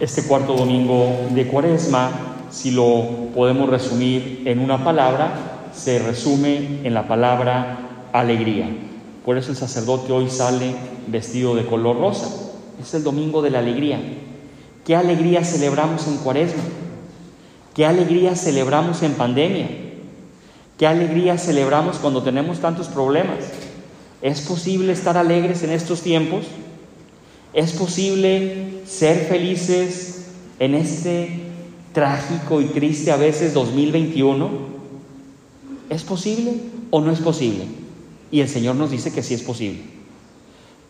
Este cuarto domingo de Cuaresma, si lo podemos resumir en una palabra, se resume en la palabra alegría. Por eso el sacerdote hoy sale vestido de color rosa. Es el domingo de la alegría. ¿Qué alegría celebramos en Cuaresma? ¿Qué alegría celebramos en pandemia? ¿Qué alegría celebramos cuando tenemos tantos problemas? ¿Es posible estar alegres en estos tiempos? ¿Es posible ser felices en este trágico y triste a veces 2021? ¿Es posible o no es posible? Y el Señor nos dice que sí es posible.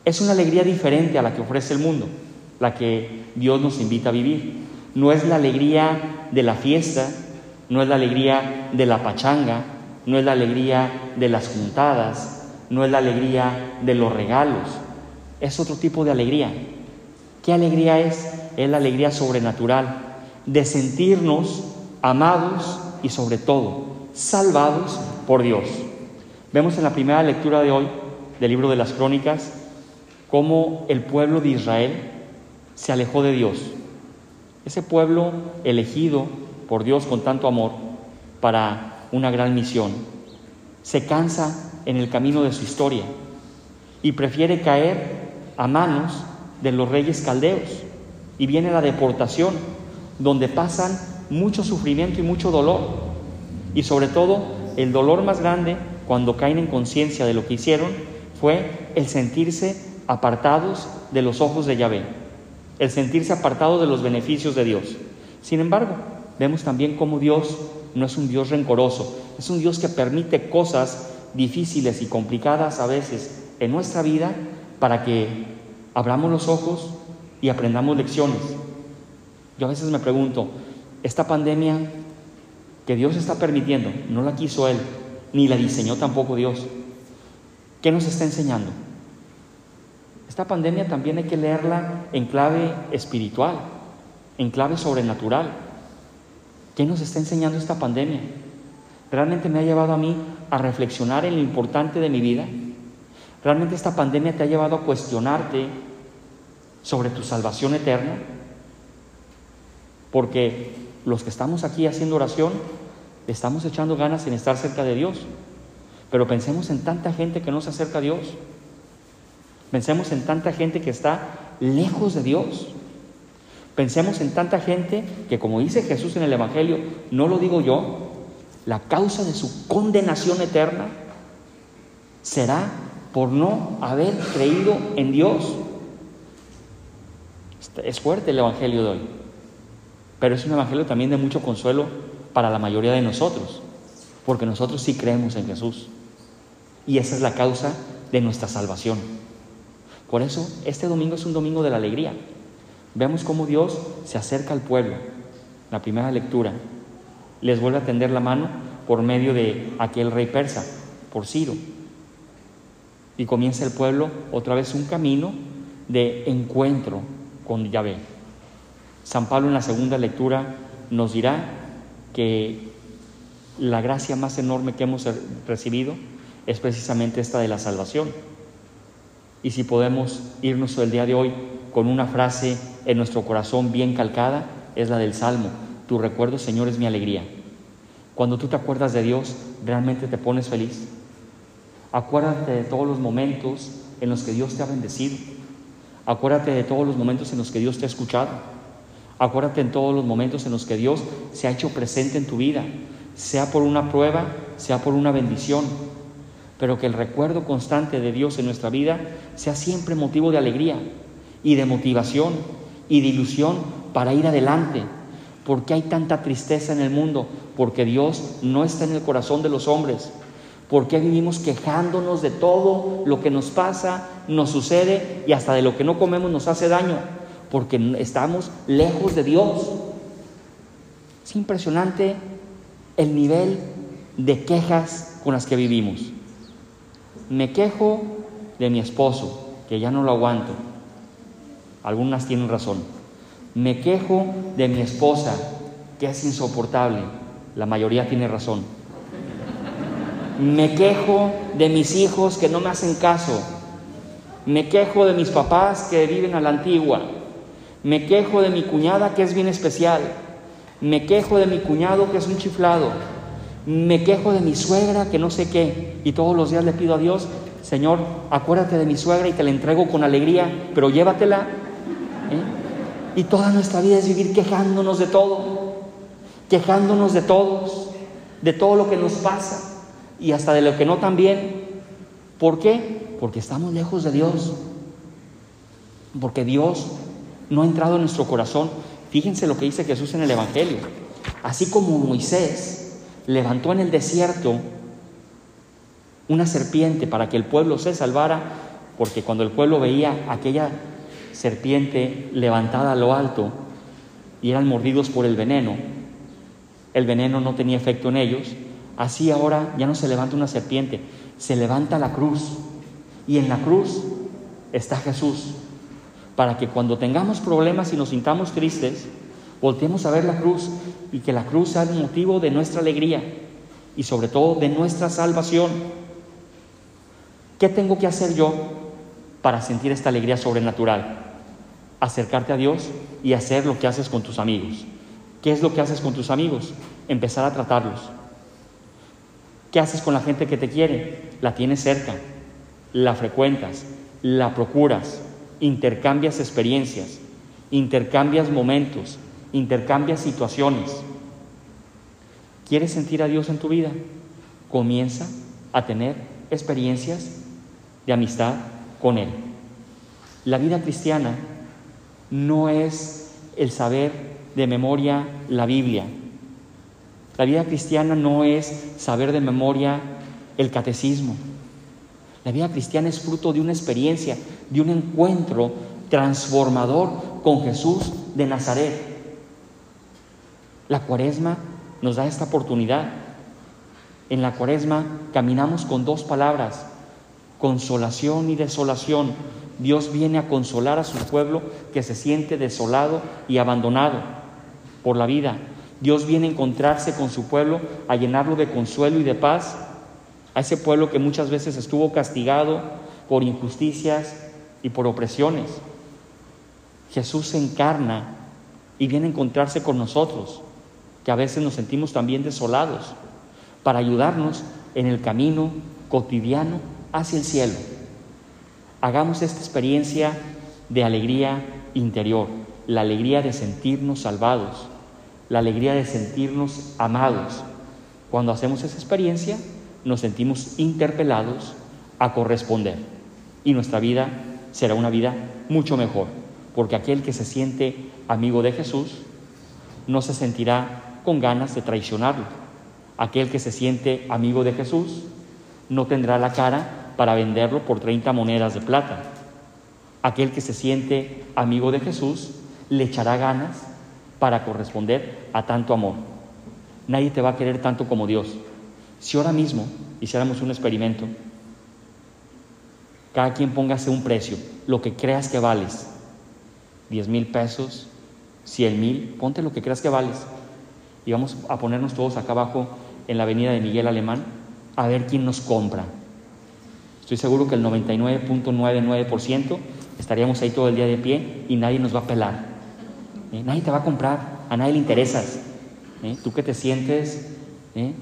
Es una alegría diferente a la que ofrece el mundo, la que Dios nos invita a vivir. No es la alegría de la fiesta, no es la alegría de la pachanga, no es la alegría de las juntadas, no es la alegría de los regalos, es otro tipo de alegría. ¿Qué alegría es? Es la alegría sobrenatural de sentirnos amados y sobre todo salvados por Dios. Vemos en la primera lectura de hoy del libro de las crónicas cómo el pueblo de Israel se alejó de Dios. Ese pueblo elegido por Dios con tanto amor para una gran misión, se cansa en el camino de su historia y prefiere caer a manos de los reyes caldeos. Y viene la deportación, donde pasan mucho sufrimiento y mucho dolor. Y sobre todo, el dolor más grande cuando caen en conciencia de lo que hicieron fue el sentirse apartados de los ojos de Yahvé, el sentirse apartados de los beneficios de Dios. Sin embargo, vemos también cómo Dios no es un Dios rencoroso, es un Dios que permite cosas difíciles y complicadas a veces en nuestra vida para que abramos los ojos y aprendamos lecciones. Yo a veces me pregunto, esta pandemia que Dios está permitiendo, no la quiso Él, ni la diseñó tampoco Dios. ¿Qué nos está enseñando? Esta pandemia también hay que leerla en clave espiritual, en clave sobrenatural. ¿Qué nos está enseñando esta pandemia? ¿Realmente me ha llevado a mí a reflexionar en lo importante de mi vida? ¿Realmente esta pandemia te ha llevado a cuestionarte sobre tu salvación eterna? Porque los que estamos aquí haciendo oración, estamos echando ganas en estar cerca de Dios. Pero pensemos en tanta gente que no se acerca a Dios. Pensemos en tanta gente que está lejos de Dios. Pensemos en tanta gente que, como dice Jesús en el Evangelio, no lo digo yo, la causa de su condenación eterna será por no haber creído en Dios. Es fuerte el Evangelio de hoy, pero es un Evangelio también de mucho consuelo para la mayoría de nosotros, porque nosotros sí creemos en Jesús. Y esa es la causa de nuestra salvación. Por eso este domingo es un domingo de la alegría. Vemos cómo Dios se acerca al pueblo. La primera lectura les vuelve a tender la mano por medio de aquel rey persa, por Ciro y comienza el pueblo otra vez un camino de encuentro con Yahvé. San Pablo en la segunda lectura nos dirá que la gracia más enorme que hemos recibido es precisamente esta de la salvación. Y si podemos irnos el día de hoy con una frase en nuestro corazón bien calcada, es la del Salmo. Tu recuerdo, Señor, es mi alegría. Cuando tú te acuerdas de Dios, ¿realmente te pones feliz? Acuérdate de todos los momentos en los que Dios te ha bendecido. Acuérdate de todos los momentos en los que Dios te ha escuchado. Acuérdate en todos los momentos en los que Dios se ha hecho presente en tu vida, sea por una prueba, sea por una bendición. Pero que el recuerdo constante de Dios en nuestra vida sea siempre motivo de alegría y de motivación y de ilusión para ir adelante. porque hay tanta tristeza en el mundo? Porque Dios no está en el corazón de los hombres. ¿Por qué vivimos quejándonos de todo lo que nos pasa, nos sucede y hasta de lo que no comemos nos hace daño? Porque estamos lejos de Dios. Es impresionante el nivel de quejas con las que vivimos. Me quejo de mi esposo, que ya no lo aguanto. Algunas tienen razón. Me quejo de mi esposa, que es insoportable. La mayoría tiene razón. Me quejo de mis hijos que no me hacen caso. Me quejo de mis papás que viven a la antigua. Me quejo de mi cuñada que es bien especial. Me quejo de mi cuñado que es un chiflado. Me quejo de mi suegra que no sé qué. Y todos los días le pido a Dios, Señor, acuérdate de mi suegra y te la entrego con alegría, pero llévatela. ¿eh? Y toda nuestra vida es vivir quejándonos de todo, quejándonos de todos, de todo lo que nos pasa y hasta de lo que no también. ¿Por qué? Porque estamos lejos de Dios. Porque Dios no ha entrado en nuestro corazón. Fíjense lo que dice Jesús en el Evangelio. Así como Moisés levantó en el desierto una serpiente para que el pueblo se salvara, porque cuando el pueblo veía aquella serpiente levantada a lo alto y eran mordidos por el veneno, el veneno no tenía efecto en ellos, así ahora ya no se levanta una serpiente, se levanta la cruz y en la cruz está Jesús, para que cuando tengamos problemas y nos sintamos tristes, volteemos a ver la cruz y que la cruz sea el motivo de nuestra alegría y sobre todo de nuestra salvación. ¿Qué tengo que hacer yo para sentir esta alegría sobrenatural? Acercarte a Dios y hacer lo que haces con tus amigos. ¿Qué es lo que haces con tus amigos? Empezar a tratarlos. ¿Qué haces con la gente que te quiere? La tienes cerca, la frecuentas, la procuras, intercambias experiencias, intercambias momentos, intercambias situaciones. ¿Quieres sentir a Dios en tu vida? Comienza a tener experiencias de amistad con Él. La vida cristiana no es el saber de memoria la Biblia. La vida cristiana no es saber de memoria el catecismo. La vida cristiana es fruto de una experiencia, de un encuentro transformador con Jesús de Nazaret. La cuaresma nos da esta oportunidad. En la cuaresma caminamos con dos palabras, consolación y desolación. Dios viene a consolar a su pueblo que se siente desolado y abandonado por la vida. Dios viene a encontrarse con su pueblo, a llenarlo de consuelo y de paz. A ese pueblo que muchas veces estuvo castigado por injusticias y por opresiones. Jesús se encarna y viene a encontrarse con nosotros, que a veces nos sentimos también desolados, para ayudarnos en el camino cotidiano hacia el cielo. Hagamos esta experiencia de alegría interior, la alegría de sentirnos salvados, la alegría de sentirnos amados. Cuando hacemos esa experiencia, nos sentimos interpelados a corresponder y nuestra vida será una vida mucho mejor, porque aquel que se siente amigo de Jesús no se sentirá con ganas de traicionarlo. Aquel que se siente amigo de Jesús no tendrá la cara para venderlo por 30 monedas de plata. Aquel que se siente amigo de Jesús le echará ganas para corresponder a tanto amor. Nadie te va a querer tanto como Dios. Si ahora mismo hiciéramos un experimento, cada quien póngase un precio, lo que creas que vales, 10 mil pesos, 100 mil, ponte lo que creas que vales. Y vamos a ponernos todos acá abajo en la avenida de Miguel Alemán a ver quién nos compra. Estoy seguro que el 99.99% estaríamos ahí todo el día de pie y nadie nos va a pelar. ¿Eh? Nadie te va a comprar, a nadie le interesas. ¿Eh? Tú que te sientes ¿eh?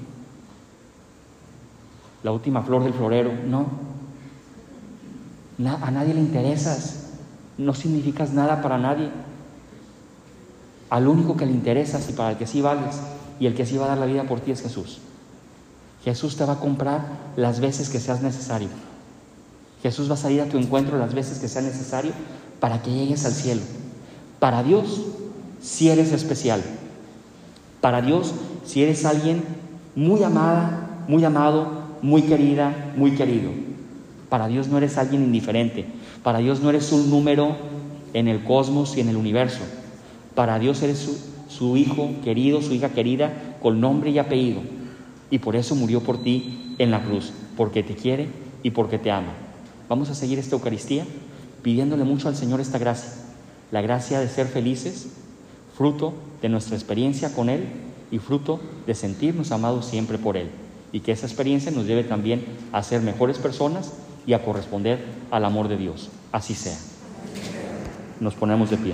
la última flor del florero, no. a nadie le interesas, no significas nada para nadie. Al único que le interesas y para el que sí vales y el que sí va a dar la vida por ti es Jesús. Jesús te va a comprar las veces que seas necesario. Jesús va a salir a tu encuentro las veces que sea necesario para que llegues al cielo. Para Dios, si eres especial. Para Dios, si eres alguien muy amada, muy amado, muy querida, muy querido. Para Dios no eres alguien indiferente. Para Dios no eres un número en el cosmos y en el universo. Para Dios eres su, hijo querido, su hija querida, con nombre y apellido. Y por eso murió por ti en la cruz, porque te quiere y porque te ama. Vamos a seguir esta Eucaristía pidiéndole mucho al Señor esta gracia, la gracia de ser felices, fruto de nuestra experiencia con Él y fruto de sentirnos amados siempre por Él. Y que esa experiencia nos lleve también a ser mejores personas y a corresponder al amor de Dios. Así sea. Nos ponemos de pie.